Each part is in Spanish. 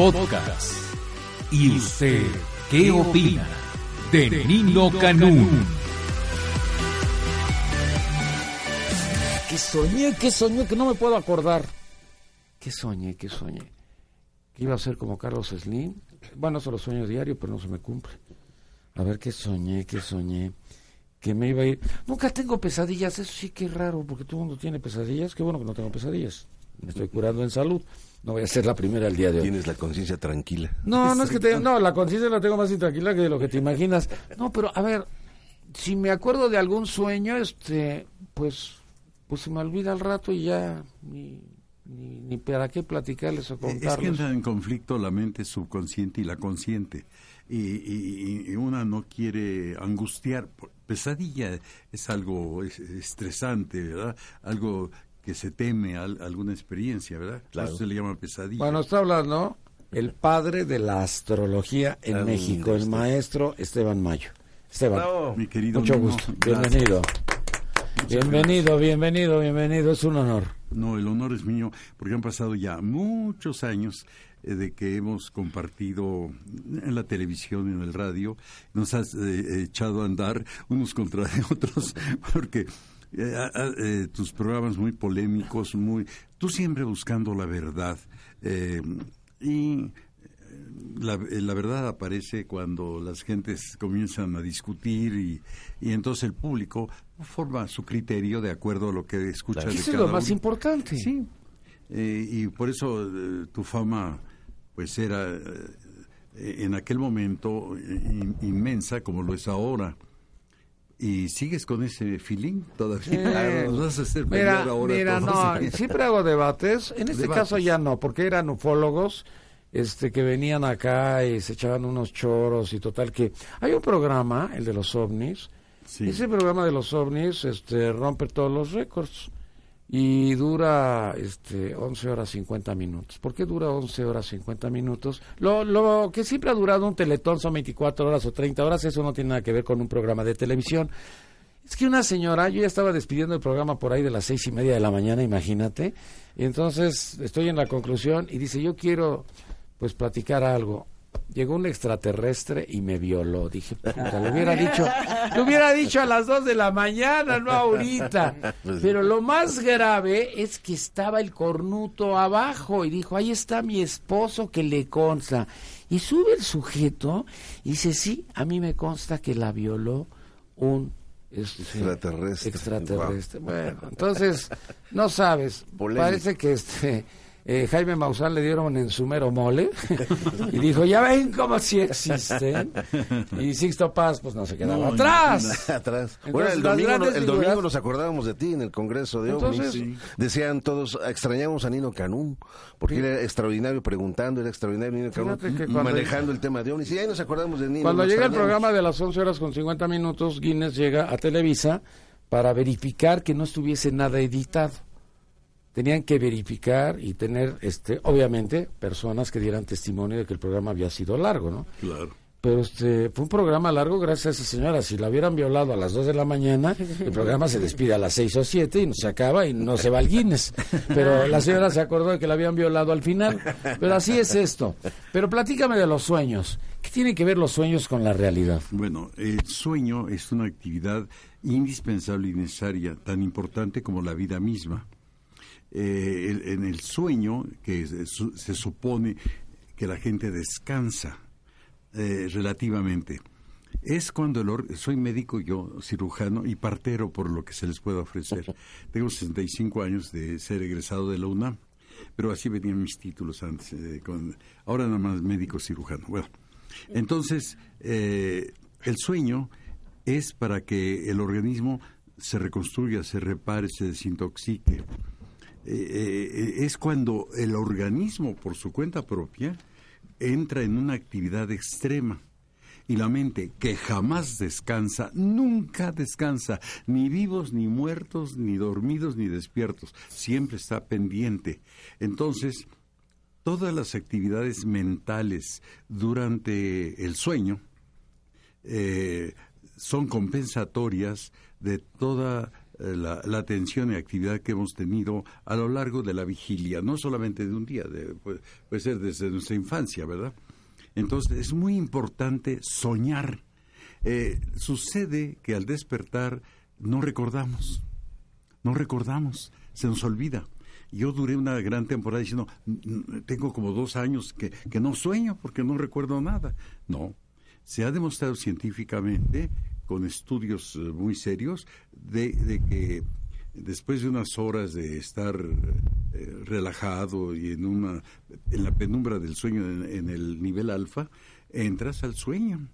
Podcast. ¿Y usted qué opina de Nino Canún? Que soñé, que soñé, que no me puedo acordar. Que soñé, que soñé. Que iba a ser como Carlos Slim. Bueno, eso lo sueño diario, pero no se me cumple. A ver qué soñé, qué soñé. Que me iba a ir. Nunca tengo pesadillas, eso sí que es raro, porque todo el mundo tiene pesadillas. Qué bueno que no tengo pesadillas. Me estoy curando en salud. No voy a ser la primera el día de hoy. Tienes la conciencia tranquila. No, no es que te, no, la conciencia la tengo más intranquila que de lo que te imaginas. No, pero a ver, si me acuerdo de algún sueño, este, pues, pues se me olvida al rato y ya ni, ni, ni para qué platicarles o Es que contarles. entra en conflicto la mente subconsciente y la consciente. Y, y- y una no quiere angustiar. Pesadilla es algo es- estresante, ¿verdad? Algo que se teme a, a alguna experiencia, ¿verdad? Claro. Eso se le llama pesadilla. Bueno, está hablando el padre de la astrología en México, el maestro Esteban Mayo. Esteban, Bravo. Mi querido mucho gusto. gracias. Bienvenido. Bienvenido, bienvenido, bienvenido. Es un honor. No, el honor es mío, porque han pasado ya muchos años eh, de que hemos compartido en la televisión y en el radio. Nos has eh, echado a andar unos contra otros, porque eh, eh, tus programas muy polémicos, muy tú siempre buscando la verdad. eh, y la, la verdad aparece cuando las gentes comienzan a discutir y, y entonces el público forma su criterio de acuerdo a lo que escucha de Eso es lo más uno. importante. Sí, eh, y por eso eh, tu fama pues era eh, en aquel momento in- inmensa como lo es ahora. Y sigues con ese feeling todavía. Nos vas a hacer Mira, ahora mira, no, siempre hago debates. En este Debates. caso ya no, porque eran ufólogos este, que venían acá y se echaban unos choros y total que... Hay un programa, el de los ovnis. Sí. Ese programa de los ovnis este, rompe todos los récords y dura este 11 horas 50 minutos. ¿Por qué dura 11 horas 50 minutos? Lo, lo que siempre ha durado un teletón son 24 horas o 30 horas, eso no tiene nada que ver con un programa de televisión. Es que una señora, yo ya estaba despidiendo el programa por ahí de las seis y media de la mañana, imagínate, y entonces estoy en la conclusión y dice, yo quiero pues platicar algo. Llegó un extraterrestre y me violó. Dije, puta, lo hubiera dicho, lo hubiera dicho a las dos de la mañana, no ahorita. Pero lo más grave es que estaba el cornuto abajo y dijo, ahí está mi esposo que le consta. Y sube el sujeto y dice, sí, a mí me consta que la violó un este, Extraterrestre. extraterrestre. Bueno, entonces, no sabes, Polémico. parece que este eh, Jaime Maussan le dieron en su mero mole y dijo, ya ven cómo sí existen. Y Sixto Paz, pues no se quedaba No, atrás. Atrás. Entonces, bueno, el domingo, no- el domingo nos acordábamos de ti en el Congreso de Entonces, OVNIs. sí. Decían todos, extrañamos a Nino Canún, porque era extraordinario preguntando, era extraordinario Nino Canún, manejando el tema de OVNIs. Y ahí nos acordamos de Nino. Cuando llega el programa de las 11 horas con 50 minutos, Guinness llega a Televisa para verificar que no estuviese nada editado. Tenían que verificar y tener, este, obviamente, personas que dieran testimonio de que el programa había sido largo, ¿no? Claro. Pero este, fue un programa largo gracias a esa señora. Si la hubieran violado a las 2 de la mañana, el programa se despide a las 6 o 7 y no se acaba y no se va al Guinness. Pero la señora se acordó de que la habían violado al final. Pero así es esto. Pero platícame de los sueños. ¿Qué tienen que ver los sueños con la realidad? Bueno, el sueño es una actividad indispensable y necesaria, tan importante como la vida misma. Eh, el- en el sueño, que se, su- se supone que la gente descansa eh, relativamente, es cuando el or- soy médico yo, cirujano y partero por lo que se les pueda ofrecer. Tengo 65 años de ser egresado de la UNAM, pero así venían mis títulos antes. eh, con- ahora nada más médico cirujano. Bueno, entonces eh, el sueño es para que el organismo se reconstruya, se repare, se desintoxique. Eh, eh, es cuando el organismo, por su cuenta propia, entra en una actividad extrema. Y la mente, que jamás descansa, nunca descansa, ni vivos, ni muertos, ni dormidos, ni despiertos, siempre está pendiente. Entonces, todas las actividades mentales durante el sueño eh, son compensatorias de toda la, la, atención y actividad que hemos tenido a lo largo de la vigilia, no solamente de un día, de, puede, puede ser desde nuestra infancia, ¿verdad? Entonces es muy importante soñar. Eh, sucede que al despertar no recordamos, no recordamos, se nos olvida. Yo duré una gran temporada diciendo, tengo como dos años que, que no sueño porque no recuerdo nada. No, se ha demostrado científicamente, con estudios eh, muy serios, de, que después de unas horas de estar eh, relajado y en una en la penumbra del sueño en, el nivel alfa entras al sueño.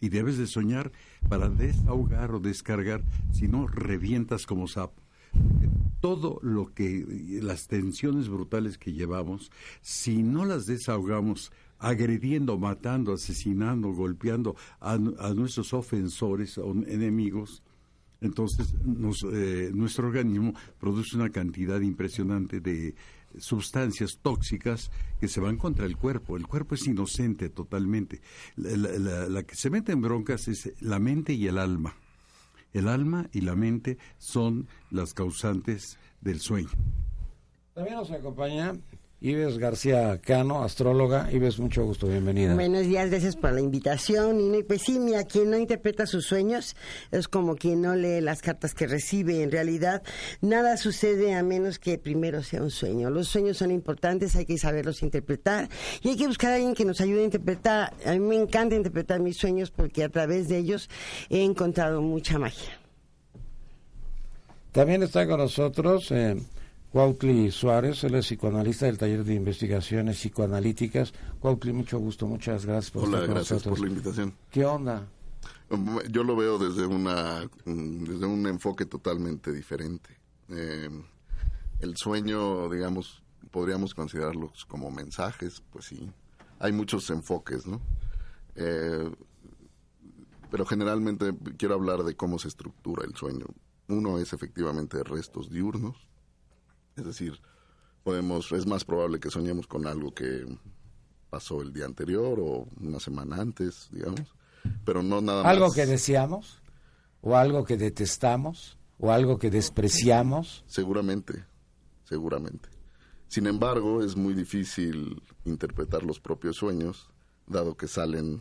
Y debes de soñar para desahogar o descargar si no revientas como sapo. Todo lo que las tensiones brutales que llevamos si no las desahogamos agrediendo, matando, asesinando, golpeando a, a nuestros ofensores o enemigos, entonces eh, nuestro organismo produce una cantidad impresionante de sustancias tóxicas que se van contra el cuerpo. El cuerpo es inocente totalmente. La, que se mete en broncas es la mente y el alma. El alma y la mente son las causantes del sueño. También nos acompaña Ives García Cano, astróloga. Ives, mucho gusto, bienvenida. Buenos días, gracias por la invitación. Y pues sí, mira, quien no interpreta sus sueños es como quien no lee las cartas que recibe. En realidad, nada sucede a menos que primero sea un sueño. Los sueños son importantes, hay que saberlos interpretar y hay que buscar a alguien que nos ayude a interpretar. A mí me encanta interpretar mis sueños porque a través de ellos he encontrado mucha magia. También está con nosotros. Eh, Cuautli Suárez, él es psicoanalista del taller de investigaciones psicoanalíticas. Cuautli, mucho gusto, muchas gracias por Hola, gracias por la invitación. ¿Qué onda? Yo lo veo desde una desde un enfoque totalmente diferente. Eh, el sueño, digamos, podríamos considerarlos como mensajes, pues sí. Hay muchos enfoques, ¿no? Eh, pero generalmente quiero hablar de cómo se estructura el sueño. Uno es efectivamente restos diurnos, es decir, podemos, es más probable que soñemos con algo que pasó el día anterior o una semana antes, digamos, pero no nada más. ¿Algo que deseamos? ¿O algo que detestamos? ¿O algo que despreciamos? Seguramente, seguramente. Sin embargo, es muy difícil interpretar los propios sueños, dado que salen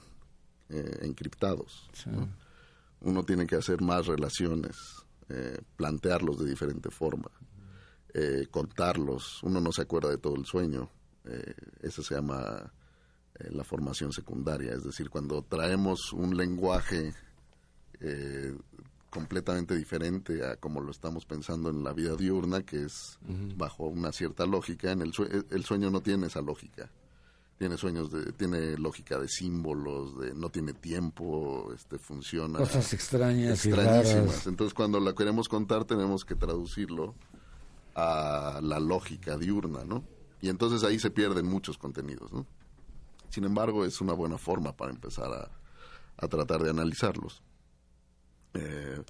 eh, encriptados. Uno tiene que hacer más relaciones, eh, plantearlos de diferente forma. Eh, contarlos. Uno no se acuerda de todo el sueño. Eh, eso se llama eh, la formación secundaria. Es decir, cuando traemos un lenguaje completamente diferente a como lo estamos pensando en la vida diurna, que es bajo una cierta lógica, en el, el sueño no tiene esa lógica tiene sueños de tiene lógica de símbolos de no tiene tiempo este funciona cosas extrañas extrañísimas entonces cuando la queremos contar tenemos que traducirlo a la lógica diurna, ¿no? Y entonces ahí se pierden muchos contenidos, ¿no? Sin embargo, es una buena forma para empezar a, tratar de analizarlos. Eh,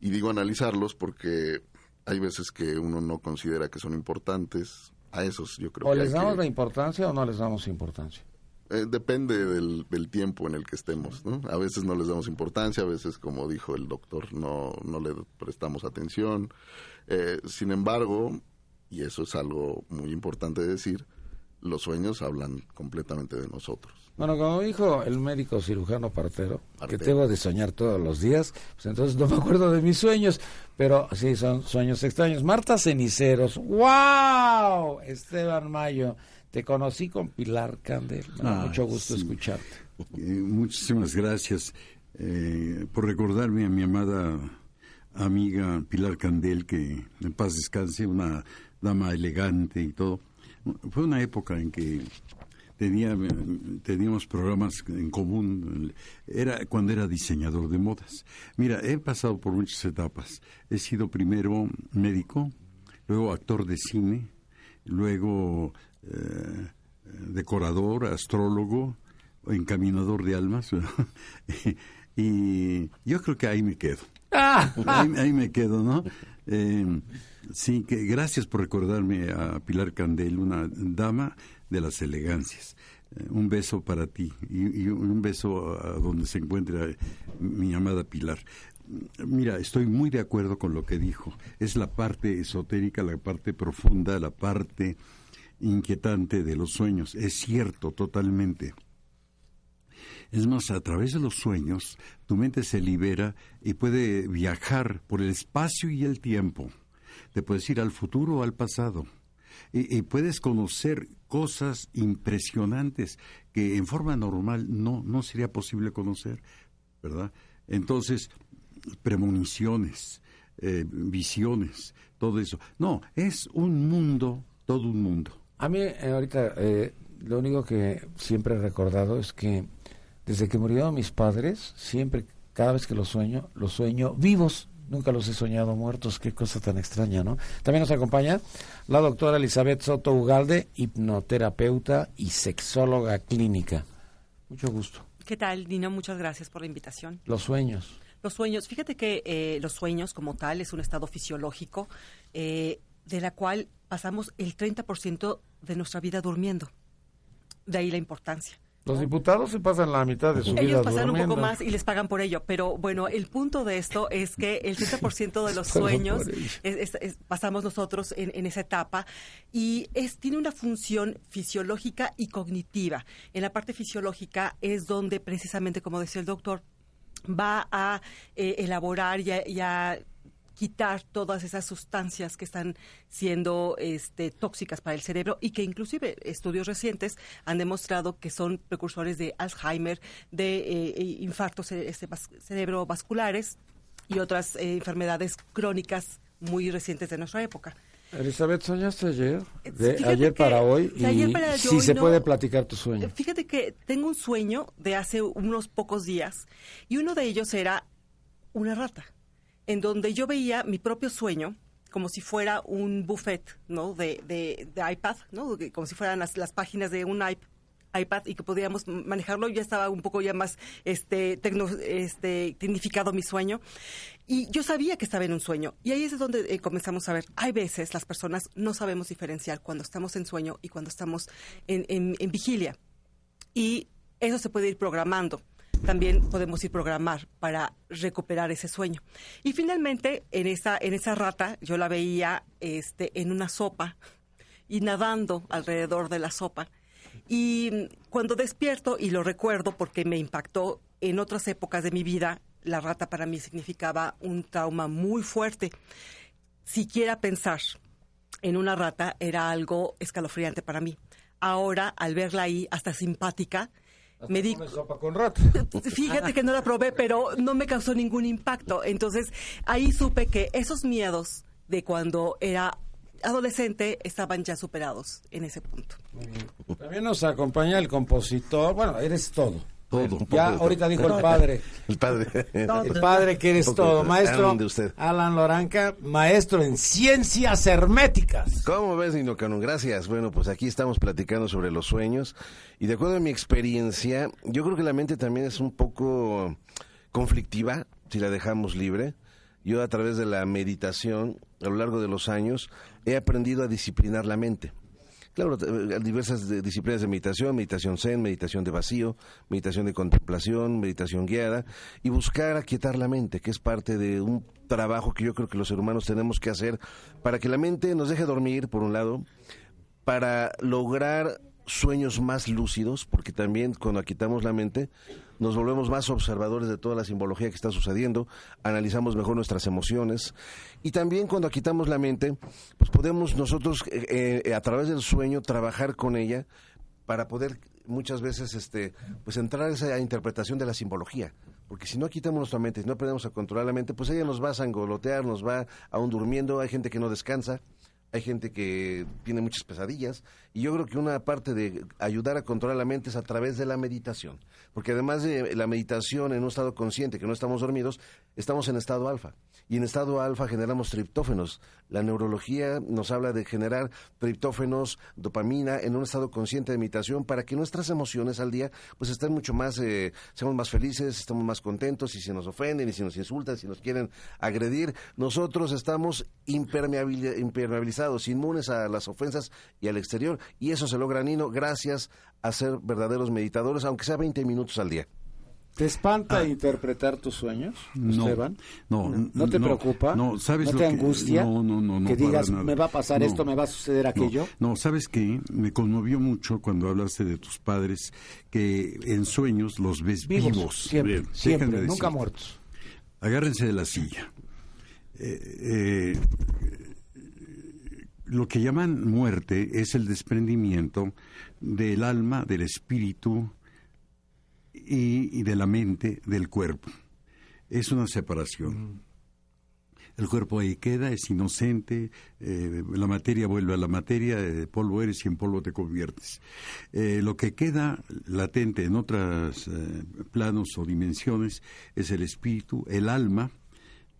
y digo analizarlos porque hay veces que uno no considera que son importantes. A esos yo creo o que... les damos la importancia o no les damos importancia. Eh, depende del, del, tiempo en el que estemos, ¿no? A veces no les damos importancia, a veces, como dijo el doctor, no, no le prestamos atención. Eh, sin embargo, y eso es algo muy importante de decir, los sueños hablan completamente de nosotros. Bueno, como dijo el médico cirujano partero, que tengo de soñar todos los días, pues entonces no me acuerdo de mis sueños, pero sí, son sueños extraños. Marta Ceniceros, ¡wow! Esteban Mayo, te conocí con Pilar Candel. Ah, mucho gusto escucharte. Eh, muchísimas gracias eh, por recordarme a mi amada amiga Pilar Candel, que en paz descanse, una dama elegante y todo. Fue una época en que tenía, teníamos programas en común. Era cuando era diseñador de modas. Mira, he pasado por muchas etapas. He sido primero médico, luego actor de cine, luego eh, decorador, astrólogo, encaminador de almas. y yo creo que ahí me quedo. Ah. ahí, me quedo, ¿no? Eh, sí, que gracias por recordarme a Pilar Candel, una dama de las elegancias. Eh, un beso para ti y, un beso a donde se encuentra mi amada Pilar. mira, estoy muy de acuerdo con lo que dijo. Es la parte esotérica, la parte profunda, la parte inquietante de los sueños. Es cierto, totalmente. Es más, a través de los sueños, tu mente se libera y puede viajar por el espacio y el tiempo. Te puedes ir al futuro o al pasado. Y, puedes conocer cosas impresionantes que en forma normal no, no sería posible conocer, ¿verdad? Entonces, premoniciones, eh, visiones, todo eso. No, es un mundo, todo un mundo. A mí, eh, ahorita, eh, lo único que siempre he recordado es que desde que murieron mis padres, siempre, cada vez que los sueño, los sueño vivos. Nunca los he soñado muertos, qué cosa tan extraña, ¿no? También nos acompaña la doctora Elizabeth Soto Ugalde, hipnoterapeuta y sexóloga clínica. Mucho gusto. ¿Qué tal, Dino? Muchas gracias por la invitación. Los sueños. Los sueños, fíjate que eh, los sueños como tal es un estado fisiológico eh, de la cual pasamos el 30% de nuestra vida durmiendo. De ahí la importancia. Los diputados se pasan la mitad de su vida Ellos pasan durmiendo. un poco más y les pagan por ello, pero bueno, el punto de esto es que el 30% de los sueños es- es- es- pasamos nosotros en, en esa etapa y es tiene una función fisiológica y cognitiva. En la parte fisiológica es donde precisamente, como decía el doctor, va a eh, elaborar y a, y a quitar todas esas sustancias que están siendo este, tóxicas para el cerebro y que inclusive estudios recientes han demostrado que son precursores de Alzheimer, de eh, eh, infartos cere- este, vas- cerebrovasculares y otras eh, enfermedades crónicas muy recientes de nuestra época. Elizabeth, ¿soñaste ayer? De Fíjate ayer que para hoy. de ayer para si hoy se no- puede platicar tu sueño. Eh, Fíjate que tengo un sueño de hace unos pocos días y uno de ellos era una rata, en donde yo veía mi propio sueño como si fuera un buffet, ¿no? De, de, de iPad, ¿no? Como si fueran las, las páginas de un iP- iPad y que podíamos manejarlo. Ya estaba un poco ya más este, tecno, este, tecnificado mi sueño. Y yo sabía que estaba en un sueño. Y ahí es donde eh, comenzamos a ver, hay veces las personas no sabemos diferenciar cuando estamos en sueño y cuando estamos en, en- en vigilia. Y eso se puede ir programando. También podemos ir programar para recuperar ese sueño. Y finalmente, en esa, en esa rata, yo la veía este, en una sopa y nadando alrededor de la sopa. Y cuando despierto, y lo recuerdo porque me impactó en otras épocas de mi vida, la rata para mí significaba un trauma muy fuerte. Siquiera pensar en una rata era algo escalofriante para mí. Ahora, al verla ahí, hasta simpática, me di... Sopa con rata. Fíjate que no la probé, pero no me causó ningún impacto. Entonces, ahí supe que esos miedos de cuando era adolescente estaban ya superados en ese punto. También nos acompaña el compositor. Bueno, eres todo. Todo, Bueno, un poco ya todo. ahorita dijo el padre. El padre. El padre que eres todo. Maestro Alan de usted. Alan Loranca, maestro en ciencias herméticas. ¿Cómo ves, Nino Canón? Gracias. Bueno, pues aquí estamos platicando sobre los sueños y de acuerdo a mi experiencia, yo creo que la mente también es un poco conflictiva si la dejamos libre. Yo a través de la meditación, a lo largo de los años, he aprendido a disciplinar la mente. Claro, eh, diversas disciplinas de meditación, meditación zen, meditación de vacío, meditación de contemplación, meditación guiada, y buscar aquietar la mente, que es parte de un trabajo que yo creo que los seres humanos tenemos que hacer para que la mente nos deje dormir, por un lado, para lograr sueños más lúcidos, porque también cuando aquietamos la mente nos volvemos más observadores de toda la simbología que está sucediendo, analizamos mejor nuestras emociones y también cuando aquietamos la mente, pues podemos nosotros eh, eh, a través del sueño trabajar con ella para poder muchas veces este pues entrar a esa interpretación de la simbología. Porque si no quitamos nuestra mente si no aprendemos a controlar la mente pues ella nos va a sangolotear nos va aún durmiendo hay gente que no descansa hay gente que tiene muchas pesadillas y yo creo que una parte de ayudar a controlar la mente es a través de la meditación, porque además de la meditación en un estado consciente, que no estamos dormidos, estamos en estado alfa y en estado alfa generamos triptófenos. La neurología nos habla de generar triptófenos, dopamina en un estado consciente de meditación para que nuestras emociones al día pues estén mucho más, eh, seamos más felices, estamos más contentos y si nos ofenden y si nos insultan, si nos quieren agredir, nosotros estamos impermeabili- impermeabilizados, inmunes a las ofensas y al exterior y eso se logra, Nino, gracias a ser verdaderos meditadores, aunque sea 20 minutos al día. ¿Te espanta interpretar tus sueños, No, Esteban? no, ¿No te no, preocupa? no, ¿sabes ¿No lo te que- angustia? no, no, no, no, Que digas, nada. me va a pasar No. esto, me va a suceder aquello. No, no, ¿sabes qué? Me conmovió mucho cuando hablaste de tus padres, que en sueños los ves Vivos, vivos. siempre, Bien, siempre, nunca decirte. muertos. Agárrense de la silla. Eh, eh, lo que llaman muerte es el desprendimiento del alma, del espíritu y, y de la mente del cuerpo. Es una separación. El cuerpo ahí queda, es inocente, eh, la materia vuelve a la materia, eh, polvo eres y en polvo te conviertes. Eh, lo que queda latente en otros planos o dimensiones es el espíritu, el alma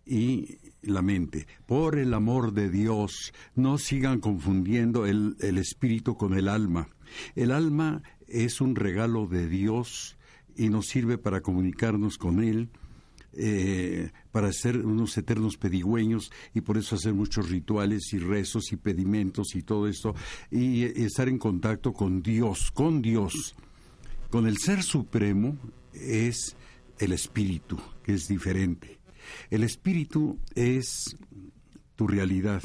y la mente. Por el amor de Dios, no sigan confundiendo el, el espíritu con el alma. El alma es un regalo de Dios y nos sirve para comunicarnos con Él eh, para ser unos eternos pedigüeños y por eso hacer muchos rituales y rezos y pedimentos y todo esto y, y estar en contacto con Dios, con Dios. Con el Ser Supremo es el Espíritu, que es diferente. El Espíritu es tu realidad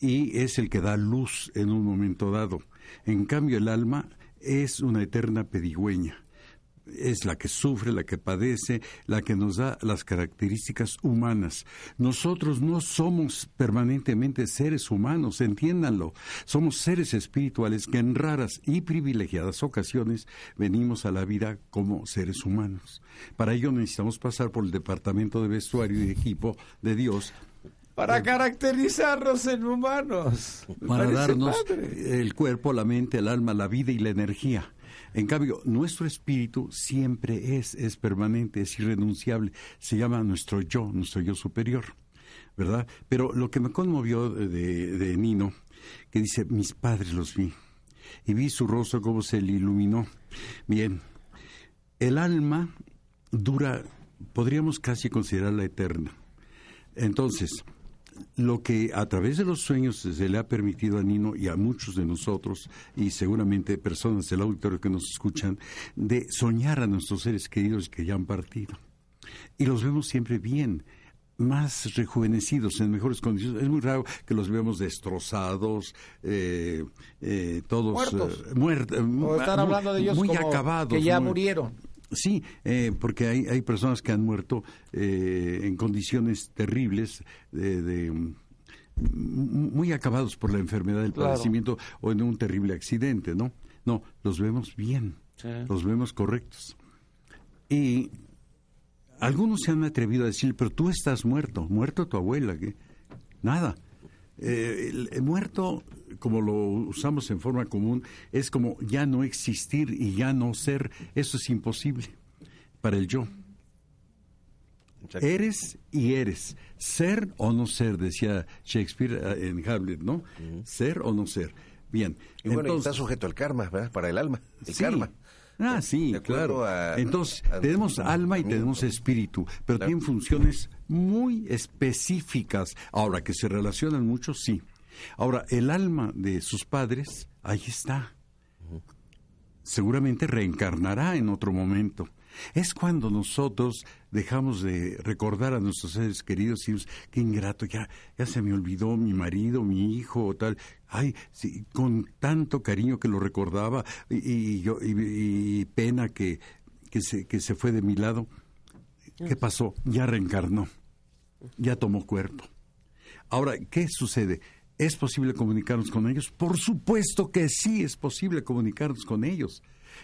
y es el que da luz en un momento dado. En cambio, el alma es una eterna pedigüeña es la que sufre, la que padece, la que nos da las características humanas. Nosotros no somos permanentemente seres humanos, entiéndanlo. Somos seres espirituales que en raras y privilegiadas ocasiones venimos a la vida como seres humanos. Para ello necesitamos pasar por el departamento de vestuario y equipo de Dios Para caracterizarnos en humanos. Para darnos padre. el cuerpo, la mente, el alma, la vida y la energía. En cambio, nuestro espíritu siempre es, es permanente, es irrenunciable. Se llama nuestro yo, nuestro yo superior, ¿verdad? Pero lo que me conmovió de, de Nino, que dice, mis padres los vi, y vi su rostro cómo se le iluminó. Bien, el alma dura, podríamos casi considerarla eterna. Entonces, lo que a través de los sueños se le ha permitido a Nino y a muchos de nosotros, y seguramente personas del auditorio que nos escuchan, de soñar a nuestros seres queridos que ya han partido. Y los vemos siempre bien, más rejuvenecidos, en mejores condiciones. Es muy raro que los veamos destrozados, eh, eh, todos Muertos. eh, O hablando de ellos muy como acabados. que ya muy- murieron. Sí, eh, porque hay, hay personas que han muerto eh, en condiciones terribles, de, de, mm, muy acabados por la enfermedad del Claro. padecimiento o en un terrible accidente, ¿no? No, los vemos bien, Sí. los vemos correctos. Y algunos se han atrevido a decir, pero tú estás muerto, muerto tu abuela, ¿qué? Nada. Eh, el, el muerto, como lo usamos en forma común, es como ya no existir y ya no ser. Eso es imposible para el yo. Exacto. Eres y eres. Ser o no ser, decía Shakespeare eh, en Hamlet, ¿no? Ser o no ser. Bien. Y bueno, y entonces- está sujeto al karma, ¿verdad? Para el alma, el Sí. karma. Ah, sí, claro. a- Entonces, a- tenemos alma y tenemos espíritu, pero Claro. tienen funciones muy específicas. Ahora, que se relacionan mucho, sí. Ahora, el alma de sus padres, ahí está. Seguramente reencarnará en otro momento. Es cuando nosotros dejamos de recordar a nuestros seres queridos y decimos, qué ingrato, ya, ya se me olvidó mi marido, mi hijo o tal. Ay, sí, con tanto cariño que lo recordaba y, y, y pena que, que, se, que se fue de mi lado. ¿Qué pasó? Ya reencarnó, ya tomó cuerpo. Ahora, ¿qué sucede? ¿Es posible comunicarnos con ellos? Por supuesto que sí es posible comunicarnos con ellos,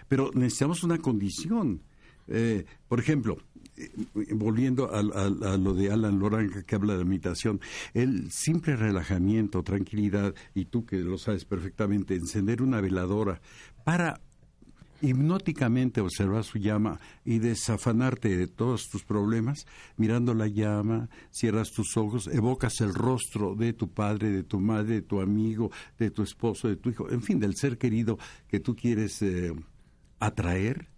pero necesitamos una condición. Eh, por ejemplo, eh, volviendo a, a- lo de Alan Loranca que habla de meditación, el simple relajamiento, tranquilidad, y tú que lo sabes perfectamente, encender una veladora para hipnóticamente observar su llama y desafanarte de todos tus problemas, mirando la llama, cierras tus ojos, evocas el rostro de tu padre, de tu madre, de tu amigo, de tu esposo, de tu hijo, en fin, del ser querido que tú quieres eh, atraer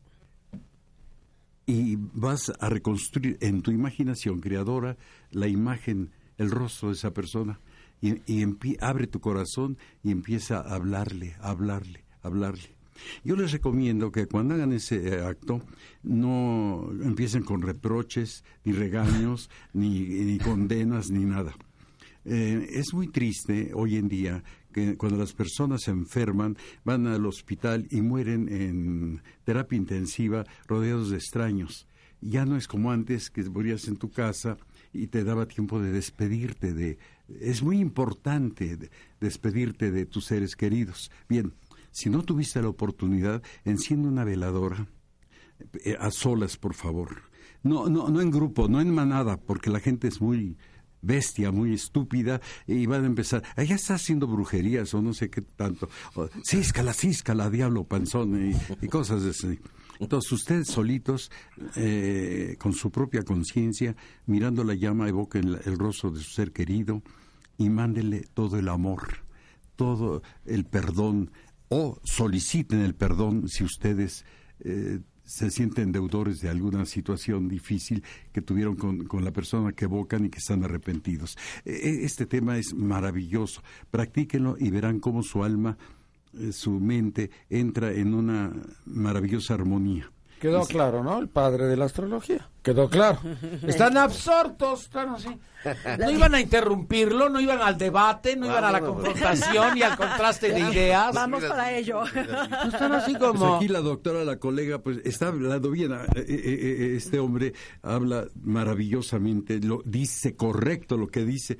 y vas a reconstruir en tu imaginación creadora la imagen, el rostro de esa persona y, y abre tu corazón y empieza a hablarle, a hablarle, a hablarle. Yo les recomiendo que cuando hagan ese eh, acto no empiecen con reproches, ni regaños, ni, ni condenas, ni nada. Eh, es muy triste hoy en día que cuando las personas se enferman, van al hospital y mueren en terapia intensiva rodeados de extraños. Ya no es como antes que morías en tu casa y te daba tiempo de despedirte de... Es muy importante despedirte de tus seres queridos. Bien, si no tuviste la oportunidad, enciende una veladora eh, a solas, por favor. No, no, no en grupo, no en manada, porque la gente es muy bestia, muy estúpida, y van a empezar, ella está haciendo brujerías o no sé qué tanto, císcala, císcala, diablo panzón, y, cosas así. Entonces ustedes solitos, eh, con su propia conciencia, mirando la llama, evoquen el, rostro de su ser querido y mándenle todo el amor, todo el perdón, o soliciten el perdón si ustedes eh, se sienten deudores de alguna situación difícil que tuvieron con, con, la persona que evocan y que están arrepentidos. E, e, este tema es maravilloso. Practíquenlo y verán cómo su alma, eh, su mente entra en una maravillosa armonía. Quedó claro, ¿no? El padre de la astrología. Quedó claro. Están absortos, están así. No iban a interrumpirlo, no iban al debate, no iban a la confrontación y al contraste de ideas. Vamos para ello. Están así como... Pues aquí la doctora, la colega, pues está hablando bien. Eh, eh, eh, este hombre habla maravillosamente, lo dice correcto lo que dice.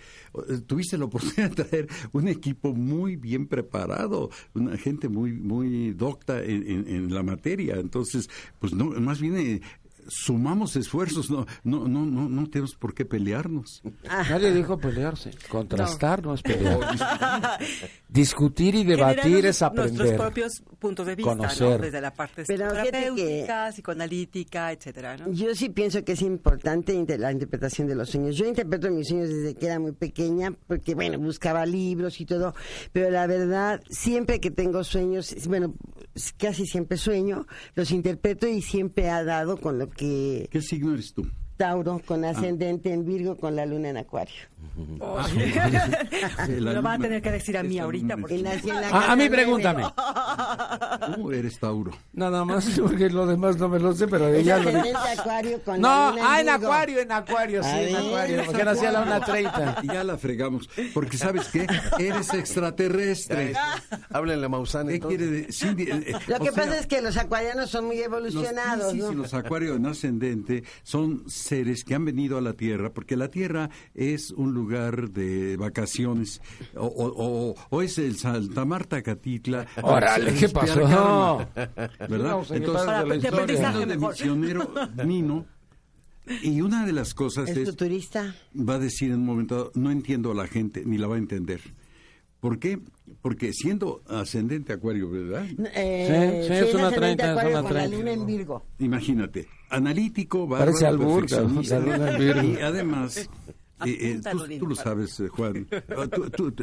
Tuviste la oportunidad de traer un equipo muy bien preparado, una gente muy muy docta en, en la materia. Entonces, pues no, más bien sumamos esfuerzos, no, no, no, no, no tenemos por qué pelearnos. Nadie dijo pelearse, contrastar no, es pelear. Discutir y debatir es aprender. Nuestros propios puntos de vista, conocer. desde la parte terapéutica, psicoanalítica, etcétera. Yo sí pienso que es importante la interpretación de los sueños. Yo interpreto mis sueños desde que era muy pequeña, porque bueno, buscaba libros y todo, pero la verdad, siempre que tengo sueños, bueno, casi siempre sueño, los interpreto y siempre ha dado con lo ¿Qué signo eres tú? Tauro, con ah. ascendente en Virgo, con la luna en Acuario. Oh, lo va a tener que decir a mí ahorita. Porque... a, mí pregúntame. ¿Cómo eres Tauro? Nada más, porque lo demás no me lo sé, pero ella lo Acuario con No, ah, en Acuario, en Acuario, sí, en Acuario, porque nací a la una treinta. Y ya la fregamos, porque ¿sabes qué? Eres extraterrestre. Háblenle a Maussan. ¿Qué quiere decir? Eh, eh, lo que pasa es que los acuarianos son muy evolucionados, los, ¿no? los acuarios en ascendente son seres que han venido a la Tierra, porque la Tierra es un lugar de vacaciones, o, o, es el Santa Marta Catitla. Órale, ¿qué pasó? ¿Verdad? Entonces, de misionero Nino, y una de las cosas es, tu turista? va a decir en un momento dado, no entiendo a la gente, ni la va a entender. ¿Por qué? Porque siendo ascendente Acuario, ¿verdad? Eh, sí, es una 30, es una 30. en Virgo. Imagínate, analítico, bárbaro, Parece albur, y además eh, eh, tú, lo sabes, Juan. Ah, tú,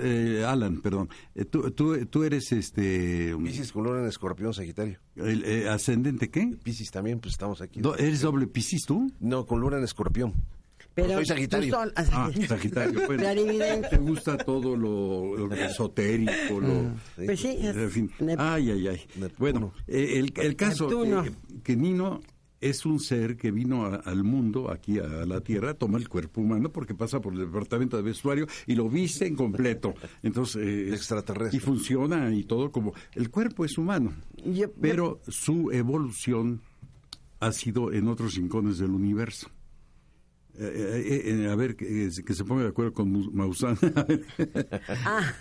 Alan, perdón. tú, tú, eres este. Piscis con luna en escorpión, Sagitario. El, ¿Ascendente qué? Piscis también, pues estamos aquí. ¿Eres doble Piscis tú? No, con luna en escorpión. Pero soy Sagitario. ah, Sagitario. Bueno, te gusta todo lo, esotérico, lo... Mm. Pues sí. En fin. Ay, ay, ay. Bueno, eh, el, el caso que, que Nino es un ser que vino al mundo, aquí a, la Tierra, toma el cuerpo humano porque pasa por el departamento de vestuario y lo viste en completo. Entonces, eh, extraterrestre. Y funciona y todo como... El cuerpo es humano, pero su evolución ha sido en otros rincones del universo. Eh, eh, a ver, que, se ponga de acuerdo con Maussan. ah.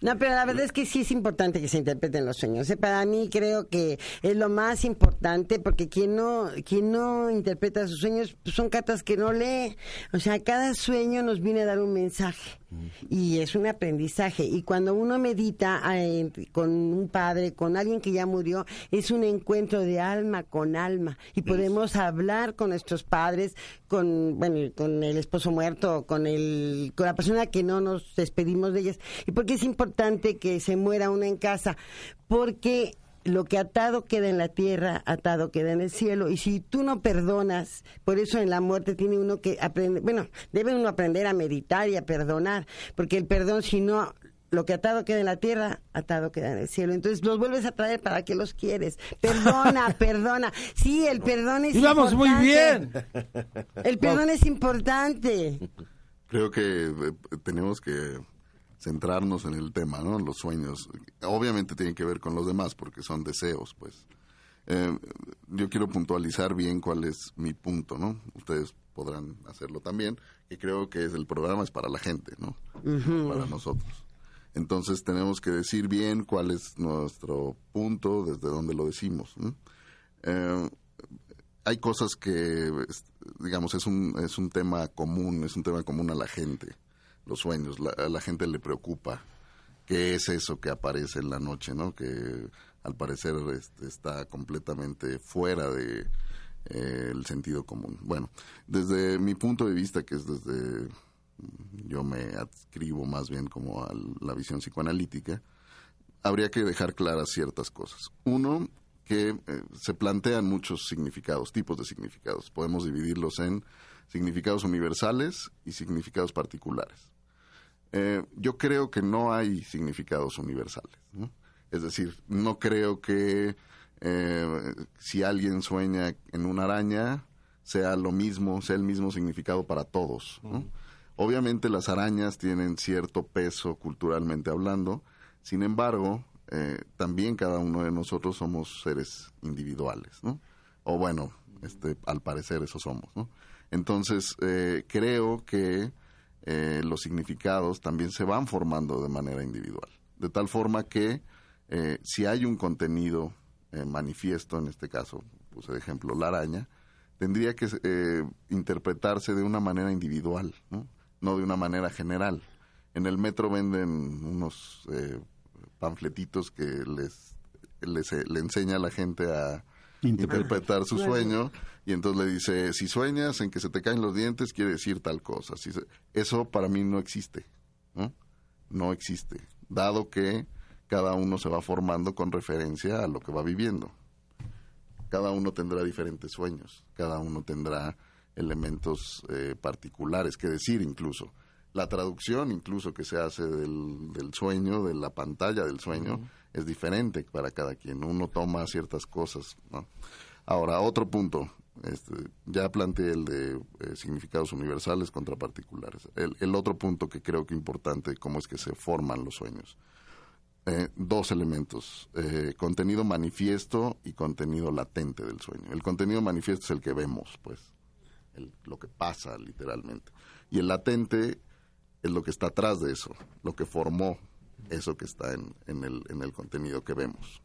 No, pero la verdad es que sí es importante que se interpreten los sueños. ¿eh? Para mí creo que es lo más importante porque quien no, quien no interpreta sus sueños pues son cartas que no lee. O sea, cada sueño nos viene a dar un mensaje y es un aprendizaje. Y cuando uno medita eh, con un padre, con alguien que ya murió, es un encuentro de alma con alma y podemos hablar con nuestros padres, con bueno, con el esposo muerto, con el, con la persona que no nos despedimos de ellas. Y porque es importante que se muera uno en casa, porque lo que atado queda en la tierra, atado queda en el cielo. Y si tú no perdonas, por eso en la muerte tiene uno que aprender, bueno, debe uno aprender a meditar y a perdonar, porque el perdón si no lo que atado queda en la tierra, atado queda en el cielo. Entonces los vuelves a traer para que los quieres. Perdona, perdona. Sí, el perdón es Y vamos muy importante. bien. El perdón es importante. Creo que eh, tenemos que centrarnos en el tema, ¿no? Los sueños. Obviamente tienen que ver con los demás porque son deseos, pues. Eh, yo quiero puntualizar bien cuál es mi punto, ¿no? Ustedes podrán hacerlo también, que creo que es el programa es para la gente, ¿no? Para nosotros. Entonces tenemos que decir bien cuál es nuestro punto, desde dónde lo decimos. ¿no? Eh, hay cosas que, digamos, es un, es un tema común, es un tema común a la gente, los sueños, la- a la gente le preocupa qué es eso que aparece en la noche, ¿no? Que al parecer este, está completamente fuera de eh, el sentido común. Bueno, desde mi punto de vista, que es desde yo me adscribo más bien como a la visión psicoanalítica, habría que dejar claras ciertas cosas. Uno, que eh, se plantean muchos significados, tipos de significados. Podemos dividirlos en significados universales y significados particulares. Eh, yo creo que no hay significados universales. ¿no? Es decir, no creo que eh, si alguien sueña en una araña sea lo mismo, sea el mismo significado para todos. ¿no? Obviamente las arañas tienen cierto peso culturalmente hablando, sin embargo, eh, también cada uno de nosotros somos seres individuales, ¿no? O bueno, este, al parecer eso somos, ¿no? Entonces, eh, creo que eh, los significados también se van formando de manera individual, de tal forma que eh, si hay un contenido eh, manifiesto, en este caso, puse de ejemplo la araña, tendría que eh, interpretarse de una manera individual, ¿no? de una manera general. En el metro venden unos eh, panfletitos que les, les le enseña a la gente a interpretar su sueño y entonces le dice, si sueñas en que se te caen los dientes, quiere decir tal cosa. Si se- Eso para mí no existe, ¿no? No existe, dado que cada uno se va formando con referencia a lo que va viviendo cada uno tendrá diferentes sueños, cada uno tendrá elementos eh, particulares que decir incluso. La traducción incluso que se hace del, del sueño, de la pantalla del sueño, es diferente para cada quien. Uno toma ciertas cosas. ¿no? Ahora, otro punto. Este, ya planteé el de eh, significados universales contra particulares. El, el otro punto que creo que importante, cómo es que se forman los sueños eh, dos elementos, eh, contenido manifiesto y contenido latente del sueño. El contenido manifiesto es el que vemos, pues, el- lo que pasa literalmente. Y el latente es lo que está atrás de eso, lo que formó eso que está en, en el, en el contenido que vemos.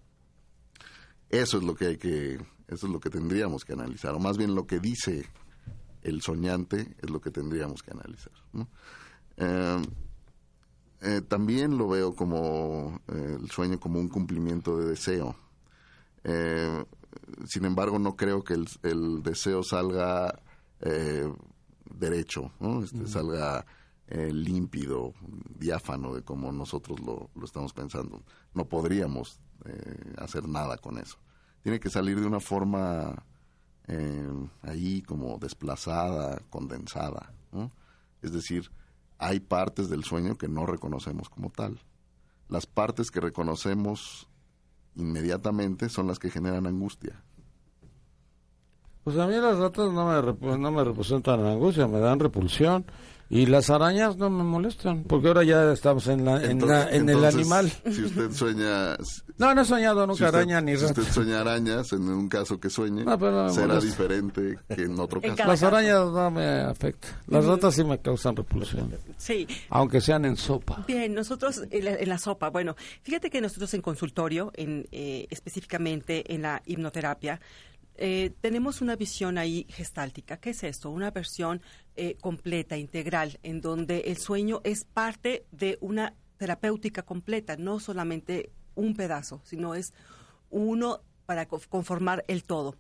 Eso es lo que hay que, eso es lo que tendríamos que analizar, o más bien lo que dice el soñante es lo que tendríamos que analizar. ¿no? Eh, eh, también lo veo como eh, el sueño como un cumplimiento de deseo. Eh, sin embargo, no creo que el, el deseo salga derecho, ¿no? Este, salga eh, límpido, diáfano de como nosotros lo, lo estamos pensando. No podríamos eh, hacer nada con eso. Tiene que salir de una forma eh, ahí como desplazada, condensada. Es decir, hay partes del sueño que no reconocemos como tal. Las partes que reconocemos inmediatamente son las que generan angustia. Pues a mí las ratas no me, no me representan angustia, me dan repulsión. Y las arañas no me molestan, porque ahora ya estamos en, la, en, Entonces- la- en el animal. Si usted sueña... No, no he soñado nunca si usted- araña ni Si rata. usted sueña arañas, en un caso que sueñe, No, pero será molesta. diferente que en otro En caso. Las caso. arañas no me afectan. Las ratas sí me causan repulsión, Sí. aunque sean en sopa. Bien, nosotros en la, en la sopa, bueno, fíjate que nosotros en consultorio, en, eh, específicamente en la hipnoterapia, eh, tenemos una visión ahí gestáltica. ¿Qué es esto? Una versión eh, completa, integral, en donde el sueño es parte de una terapéutica completa, no solamente un pedazo, sino es uno para co- conformar el todo.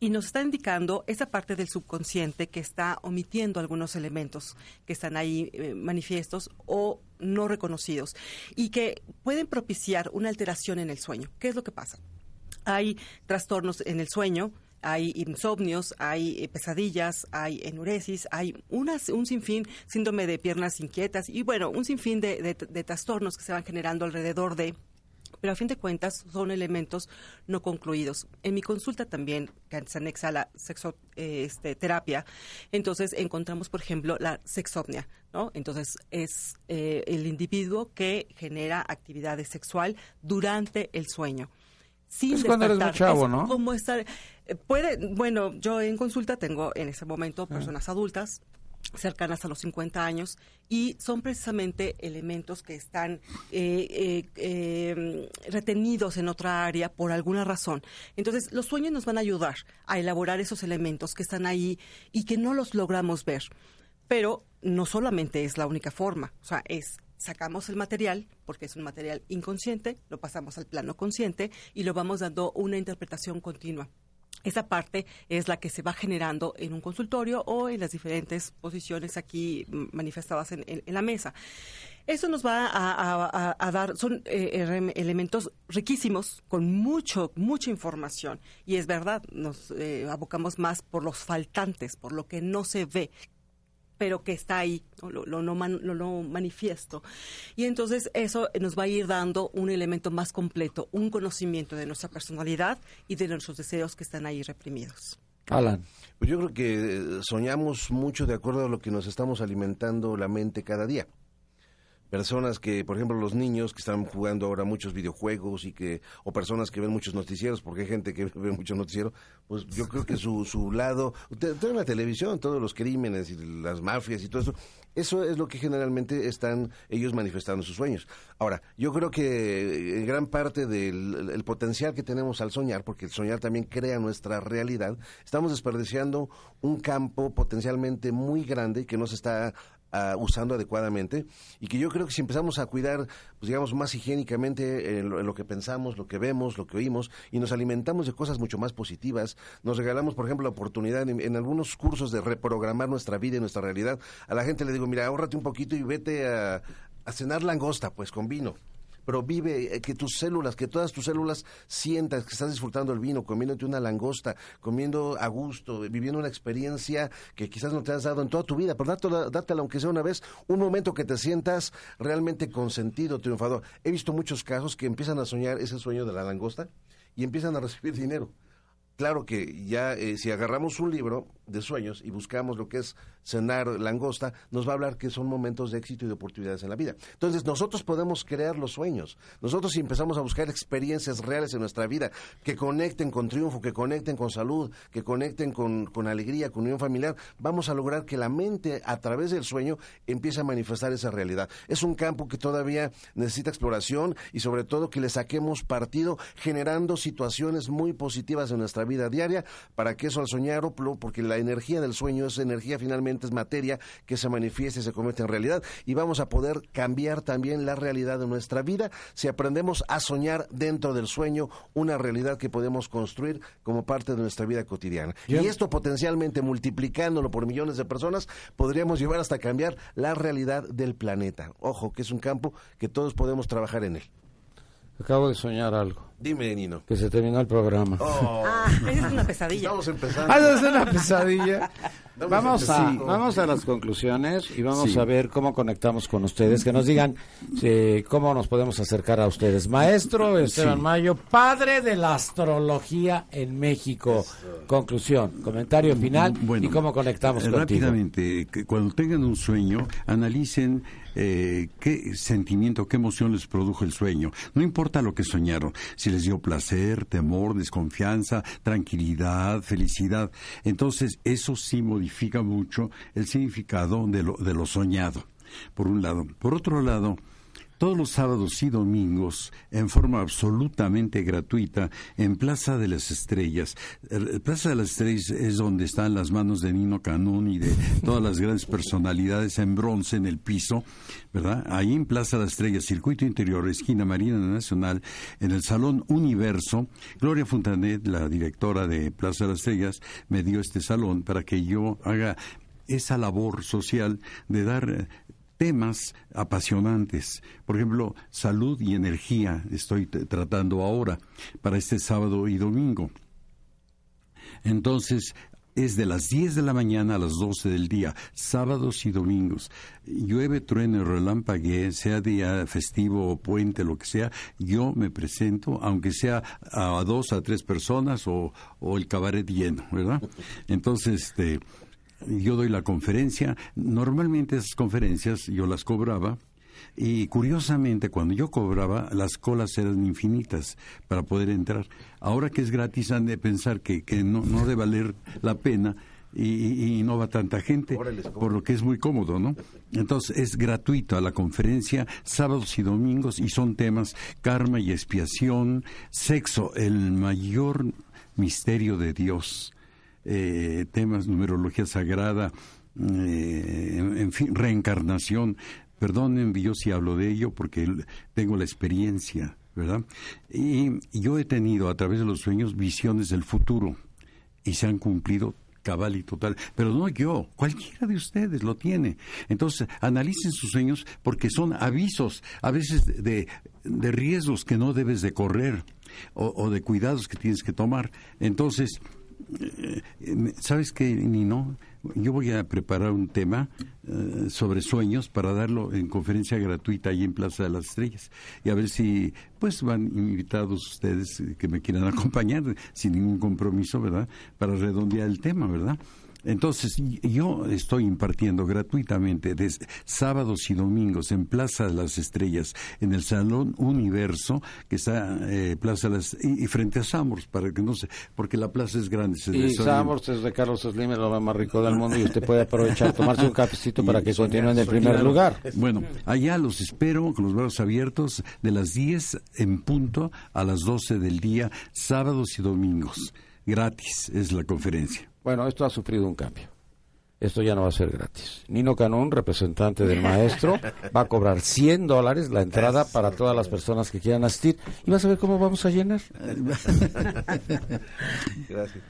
Y nos está indicando esa parte del subconsciente que está omitiendo algunos elementos que están ahí eh, manifiestos o no reconocidos y que pueden propiciar una alteración en el sueño. ¿Qué es lo que pasa? Hay trastornos en el sueño hay insomnios, hay eh, pesadillas, hay enuresis, hay unas, un sinfín, síndrome de piernas inquietas y bueno, un sinfín de, de trastornos que se van generando alrededor de pero a fin de cuentas son elementos no concluidos. En mi consulta también, que se anexa a la sexoterapia, este, entonces encontramos, por ejemplo, la sexopnia, ¿no? Entonces es eh, el individuo que genera actividad sexual durante el sueño. Sin es cuando eres muy chavo, ¿no? Como estar, eh, puede, bueno, yo en consulta tengo en ese momento ah. personas adultas, cercanas a los 50 años y son precisamente elementos que están eh, eh, eh, retenidos en otra área por alguna razón. Entonces, los sueños nos van a ayudar a elaborar esos elementos que están ahí y que no los logramos ver. Pero no solamente es la única forma, o sea, es sacamos el material, porque es un material inconsciente, lo pasamos al plano consciente y lo vamos dando una interpretación continua. Esa parte es la que se va generando en un consultorio o en las diferentes posiciones aquí manifestadas en, la mesa. Eso nos va a, dar, son eh, elementos riquísimos, con mucho, mucha información. Y es verdad, nos eh, abocamos más por los faltantes, por lo que no se ve, pero que está ahí, lo, lo, no manifiesto. Y entonces eso nos va a ir dando un elemento más completo, un conocimiento de nuestra personalidad y de nuestros deseos que están ahí reprimidos. Alan. Pues yo creo que soñamos mucho de acuerdo a lo que nos estamos alimentando la mente cada día personas que, por ejemplo, los niños que están jugando ahora muchos videojuegos y que, o personas que ven muchos noticieros, porque hay gente que ve muchos noticieros, pues yo creo que su, su lado, toda la televisión, todos los crímenes y las mafias y todo eso, eso es lo que generalmente están ellos manifestando sus sueños. Ahora, yo creo que gran parte del potencial que tenemos al soñar, porque el soñar también crea nuestra realidad, estamos desperdiciando un campo potencialmente muy grande que nos está usando adecuadamente y que yo creo que si empezamos a cuidar, pues digamos, más higiénicamente en lo, que pensamos, lo que vemos, lo que oímos y nos alimentamos de cosas mucho más positivas, nos regalamos, por ejemplo, la oportunidad en, algunos cursos de reprogramar nuestra vida y nuestra realidad, a la gente le digo, mira, ahórrate un poquito y vete a, a cenar langosta, pues con vino pero vive eh, que tus células, que todas tus células sientas que estás disfrutando el vino, comiéndote una langosta, comiendo a gusto, viviendo una experiencia que quizás no te has dado en toda tu vida, pero dátela, dátela aunque sea una vez, un momento que te sientas realmente consentido, triunfador. He visto muchos casos que empiezan a soñar ese sueño de la langosta y empiezan a recibir dinero. Claro que ya eh, si agarramos un libro de sueños y buscamos lo que es cenar langosta, nos va a hablar que son momentos de éxito y de oportunidades en la vida. Entonces, nosotros podemos crear los sueños. Nosotros si empezamos a buscar experiencias reales en nuestra vida que conecten con triunfo, que conecten con salud, que conecten con, con alegría, con unión familiar, vamos a lograr que la mente a través del sueño empiece a manifestar esa realidad. Es un campo que todavía necesita exploración y sobre todo que le saquemos partido generando situaciones muy positivas en nuestra vida diaria para que eso al soñar, porque la energía del sueño es energía finalmente es materia que se manifiesta y se convierte en realidad y vamos a poder cambiar también la realidad de nuestra vida si aprendemos a soñar dentro del sueño una realidad que podemos construir como parte de nuestra vida cotidiana. Y esto potencialmente multiplicándolo por millones de personas podríamos llevar hasta cambiar la realidad del planeta. Ojo, que es un campo que todos podemos trabajar en él. Acabo de soñar algo. Dime, Nino. Que se terminó el programa. Oh. Ah, es una pesadilla. Estamos empezando. Ah, es una pesadilla. vamos, a, vamos a las conclusiones y vamos a ver cómo conectamos con ustedes. Que nos digan eh, cómo nos podemos acercar a ustedes. Maestro Esteban Mayo, padre de la astrología en México. Conclusión, comentario final y cómo conectamos contigo. Rápidamente, cuando tengan un sueño, analicen eh, qué sentimiento, qué emoción les produjo el sueño. No importa lo que soñaron, si les dio placer, temor, desconfianza, tranquilidad, felicidad. Entonces, eso sí modifica mucho el significado de lo, de lo soñado, por un lado. Por otro lado, todos los sábados y domingos en forma absolutamente gratuita en Plaza de las Estrellas. Plaza de las Estrellas es donde están las manos de Nino Canún y de todas las grandes personalidades en bronce en el piso, ¿verdad? Ahí en Plaza de las Estrellas, Circuito Interior, esquina Marina Nacional, en el Salón Universo, Gloria Fontanet, la directora de Plaza de las Estrellas, me dio este salón para que yo haga esa labor social de dar temas apasionantes. Por ejemplo, salud y energía estoy tratando ahora para este sábado y domingo. Entonces, es de las 10 de la mañana a las 12 del día, sábados y domingos. Llueve, truene, relampaguee, sea día festivo o puente, lo que sea, yo me presento, aunque sea a dos, a tres personas o, o el cabaret lleno, ¿verdad? Entonces, este, yo doy la conferencia. Normalmente esas conferencias yo las cobraba y curiosamente, cuando yo cobraba, las colas eran infinitas para poder entrar. Ahora que es gratis, han de pensar que, que no, no debe valer la pena y, y, no va tanta gente, por lo que es muy cómodo, ¿no? Entonces es gratuito la conferencia, sábados y domingos, y son temas karma y expiación, sexo, el mayor misterio de Dios, eh, temas, numerología sagrada, eh, en fin, reencarnación, Perdonen, yo si hablo de ello porque tengo la experiencia, ¿verdad? Y yo he tenido a través de los sueños visiones del futuro y se han cumplido cabal y total, pero no yo, cualquiera de ustedes lo tiene. Entonces, analicen sus sueños porque son avisos, a veces de, de riesgos que no debes de correr o, o, de cuidados que tienes que tomar. Entonces, ¿sabes qué, Nino? yo voy a preparar un tema eh, sobre sueños para darlo en conferencia gratuita ahí en Plaza de las Estrellas y a ver si pues van invitados ustedes que me quieran acompañar sin ningún compromiso, ¿verdad? Para redondear el tema, ¿verdad? Entonces, yo estoy impartiendo gratuitamente desde sábados y domingos en Plaza de las Estrellas, en el Salón Universo, que está eh, Plaza las, y, y, frente a Samors, para que no se, porque la plaza es grande. Se y Samors es de Carlos Slim, es lo más rico del mundo, y usted puede aprovechar, tomarse un cafecito para que continúen en el primer lugar. Bueno, allá los espero con los brazos abiertos de las 10 en punto a las 12 del día, sábados y domingos. Gratis es la conferencia. Bueno, esto ha sufrido un cambio. Esto ya no va a ser gratis. Nino Canón, representante del maestro, va a cobrar 100 dólares la entrada para todas las personas que quieran asistir. Y vas a ver cómo vamos a llenar. Gracias.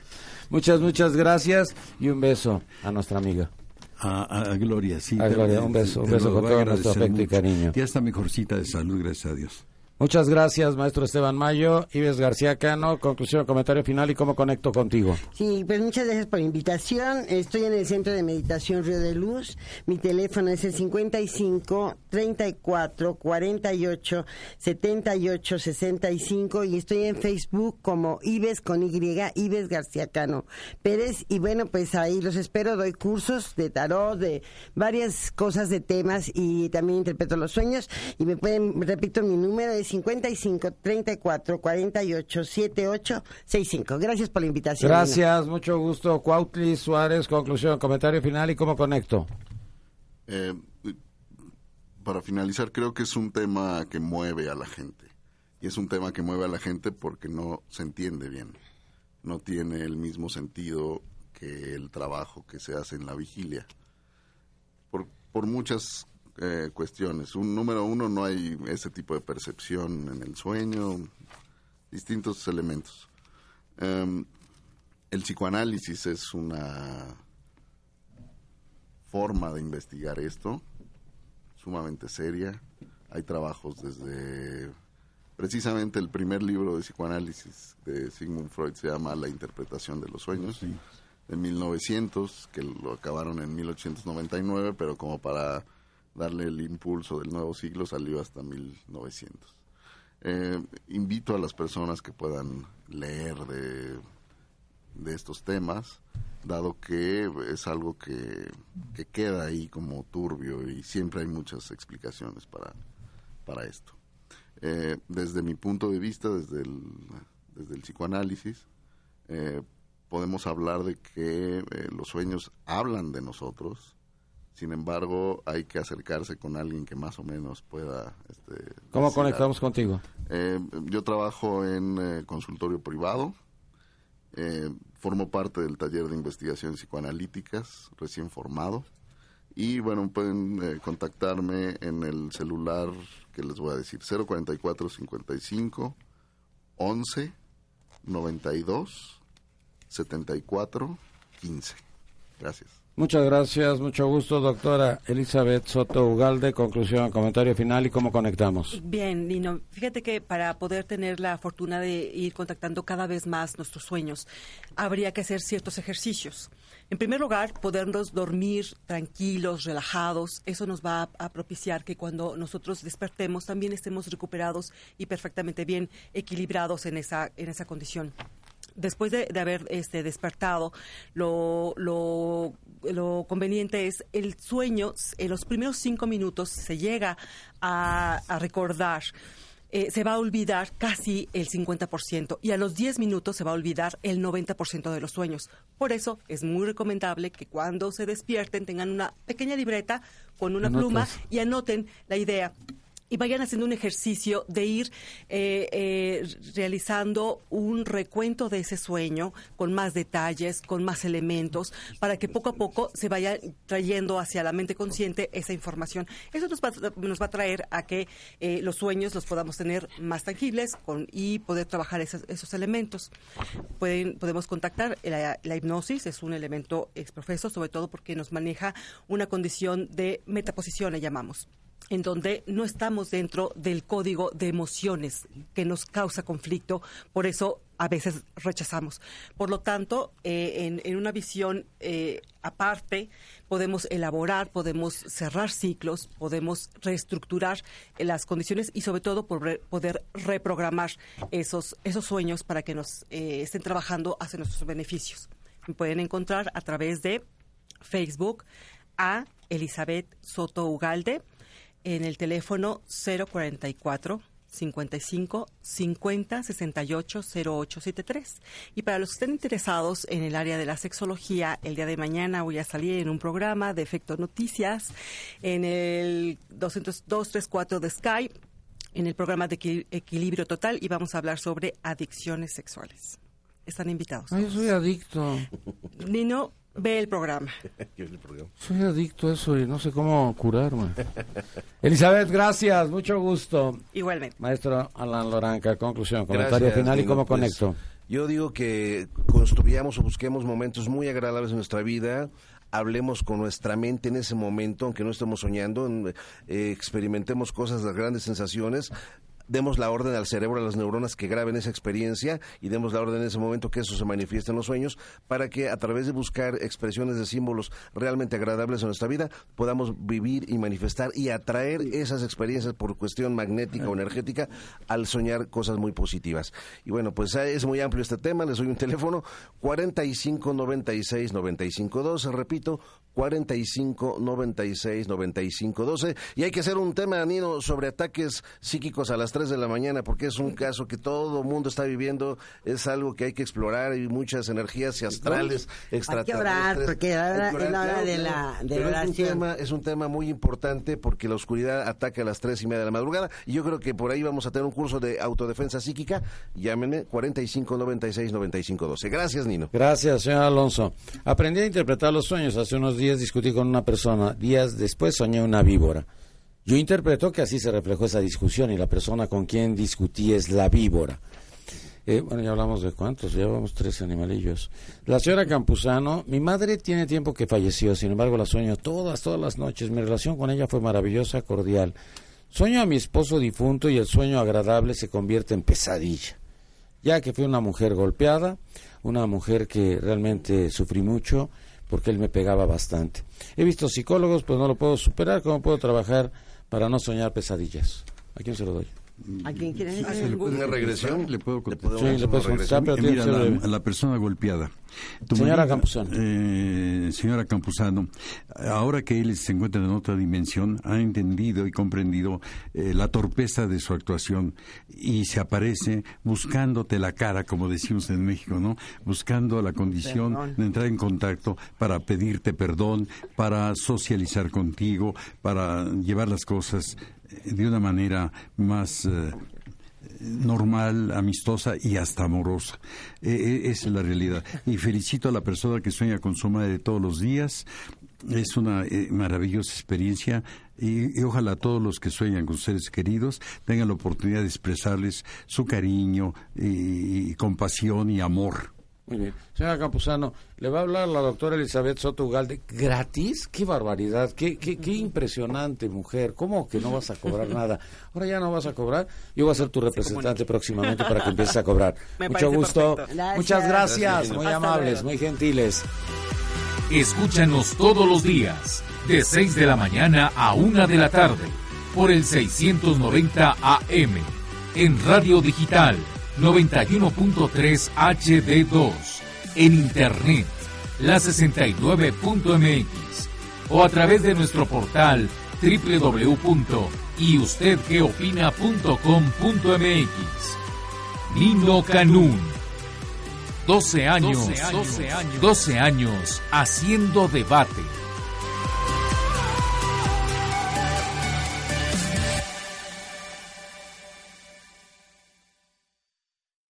Muchas, muchas gracias y un beso a nuestra amiga. A, a, a Gloria, sí. A Gloria, un beso, un beso con todo nuestro afecto y cariño. Ya está mejorcita de salud, gracias a Dios. Muchas gracias, maestro Esteban Mayo. Ives García Cano, conclusión, comentario final y cómo conecto contigo. Sí, pues muchas gracias por la invitación. Estoy en el Centro de Meditación Río de Luz. Mi teléfono es el 55 34 48 78 65 y estoy en Facebook como Ives con Y, Ives García Cano Pérez. Y bueno, pues ahí los espero. Doy cursos de tarot, de varias cosas de temas y también interpreto los sueños. Y me pueden, repito, mi número es 55 34 48 78 65. Gracias por la invitación. Gracias, mucho gusto. Cuautli Suárez, conclusión, comentario final y cómo conecto. Eh, para finalizar, creo que es un tema que mueve a la gente. Y es un tema que mueve a la gente porque no se entiende bien. No tiene el mismo sentido que el trabajo que se hace en la vigilia. Por, por muchas eh, cuestiones. Un número uno, no hay ese tipo de percepción en el sueño, distintos elementos. Um, el psicoanálisis es una forma de investigar esto, sumamente seria. Hay trabajos desde precisamente el primer libro de psicoanálisis de Sigmund Freud se llama La interpretación de los sueños. Sí. De 1900, que lo acabaron en 1899, pero como para darle el impulso del nuevo siglo salió hasta 1900. Eh, invito a las personas que puedan leer de, de, estos temas, dado que es algo que, que, queda ahí como turbio y siempre hay muchas explicaciones para, para esto. Eh, desde mi punto de vista, desde el, desde el psicoanálisis, eh, podemos hablar de que los sueños hablan de nosotros, sin embargo, hay que acercarse con alguien que más o menos pueda... Este, ¿Cómo conectamos contigo? Eh, yo trabajo en eh, consultorio privado, eh, formo parte del taller de investigaciones psicoanalíticas, recién formado, y bueno, pueden contactarme en el celular que les voy a decir, 044 55 11 92 74 15. Gracias. Muchas gracias, mucho gusto, doctora Elizabeth Soto Ugalde. Conclusión, comentario final y cómo conectamos. Bien, Nino, fíjate que para poder tener la fortuna de ir contactando cada vez más nuestros sueños, habría que hacer ciertos ejercicios. En primer lugar, podernos dormir tranquilos, relajados. Eso nos va a, a propiciar que cuando nosotros despertemos también estemos recuperados y perfectamente bien equilibrados en esa, en esa condición después de, de haber este, despertado, lo, lo, lo, conveniente es el sueño, en los primeros cinco minutos se llega a, a recordar. Eh, se va a olvidar casi el 50% y a los 10 minutos se va a olvidar el 90% de los sueños. Por eso es muy recomendable que cuando se despierten tengan una pequeña libreta con una Anotas. pluma y anoten la idea y vayan haciendo un ejercicio de ir eh, eh, realizando un recuento de ese sueño con más detalles, con más elementos, para que poco a poco se vaya trayendo hacia la mente consciente esa información. Eso nos va, nos va a traer a que eh, los sueños los podamos tener más tangibles con, y poder trabajar esos, esos elementos. Pueden, podemos contactar la, la hipnosis, es un elemento exprofeso, sobre todo porque nos maneja una condición de metaposición, le llamamos en donde no estamos dentro del código de emociones que nos causa conflicto, por eso a veces rechazamos. Por lo tanto, eh, en, una visión eh, aparte, podemos elaborar, podemos cerrar ciclos, podemos reestructurar las condiciones y sobre todo poder reprogramar esos, esos sueños para que nos eh, estén trabajando hacia nuestros beneficios. Me pueden encontrar a través de Facebook a Elizabeth Soto Ugalde en el teléfono 044 55 50 68 0873. Y para los que estén interesados en el área de la sexología, el día de mañana voy a salir en un programa de Efecto Noticias en el 200, 234 de Sky, en el programa de equi Equilibrio Total, y vamos a hablar sobre adicciones sexuales. Están invitados. Ay, yo soy adicto. Nino, ve el programa. Soy adicto a eso y no sé cómo curarme. Elizabeth, gracias, mucho gusto. Igualmente. Maestro Alan Loranca, conclusión, comentario Gracias, final y cómo Pues, conecto. Yo digo que construyamos o busquemos momentos muy agradables en nuestra vida, hablemos con nuestra mente en ese momento, aunque no estemos soñando, eh, experimentemos cosas, las grandes sensaciones, demos la orden al cerebro, a las neuronas que graben esa experiencia y demos la orden en ese momento que eso se manifieste en los sueños para que a través de buscar expresiones de símbolos realmente agradables en nuestra vida podamos vivir y manifestar y atraer esas experiencias por cuestión magnética o energética al soñar cosas muy positivas. Y bueno, pues eh, es muy amplio este tema, les doy un teléfono 45 96 95 12, repito, 45 96 95 12 y hay que hacer un tema, Nino, sobre ataques psíquicos a las 3 de la mañana porque es un caso que todo mundo está viviendo, es algo que hay que explorar y muchas energías astrales, Hay que orar, extraterrestres. porque ahora Hay es la hora claro, de claro. la, de Pero la es un, tema, es un tema muy importante porque la oscuridad ataca a las 3 y media de la madrugada y yo creo que por ahí vamos a tener un curso de autodefensa psíquica, llámenme 45 96 95 12. Gracias, Nino. Gracias, señor Alonso. Aprendí a interpretar los sueños. Hace unos días discutí con una persona. Días después soñé una víbora. Yo interpreto que así se reflejó esa discusión y la persona con quien discutí es la víbora. Eh, bueno, ya hablamos de cuántos, llevamos tres animalillos. La señora Campuzano, mi madre tiene tiempo que falleció, sin embargo la sueño todas, todas las noches. Mi relación con ella fue maravillosa, cordial. Sueño a mi esposo difunto y el sueño agradable se convierte en pesadilla ya que fui una mujer golpeada, una mujer que realmente sufrí mucho porque él me pegaba bastante. He visto psicólogos, pues no lo puedo superar, ¿cómo puedo trabajar para no soñar pesadillas? ¿A quién se lo doy? ¿A quién quieres Sí, decir? se le puede ¿Una regresión? contestar, Le puedo ¿Le contestar. podemos Sí, le hacer puedes una contestar, regresión? pero tiene mira, que ser la, a la persona golpeada. Tu Señora marido, Campuzano. eh, señora Campuzano, ahora que él se encuentra en otra dimensión, ha entendido y comprendido eh, la torpeza de su actuación y se aparece buscándote la cara, como decimos en México, ¿no? Buscando la condición Perdón. de entrar en contacto para pedirte perdón, para socializar contigo, para llevar las cosas de una manera más eh, normal, amistosa y hasta amorosa. Eh, eh, esa es la realidad. Y felicito a la persona que sueña con su madre todos los días. Es una eh, maravillosa experiencia y, ojalá todos los que sueñan con seres queridos tengan la oportunidad de expresarles su cariño y compasión y amor. Muy bien. Señora Campuzano, ¿le va a hablar la doctora Elizabeth Soto Ugalde gratis? ¡Qué barbaridad! Qué, qué, ¡Qué impresionante, mujer! ¿Cómo que no vas a cobrar nada? Ahora ya no vas a cobrar. Yo voy a ser tu representante próximamente para que empieces a cobrar. Me Mucho gusto. Muchas gracias. Gracias. Muy Hasta amables, luego. muy gentiles. Escúchanos todos los días, de 6 de la mañana a 1 de la tarde, por el 690 AM, en Radio Digital 91.3 HD2, en Internet, la 69.mx, o a través de nuestro portal www.yustedqueopina.com.mx. Nino Canún. 12 años, 12 años, 12 años haciendo debate.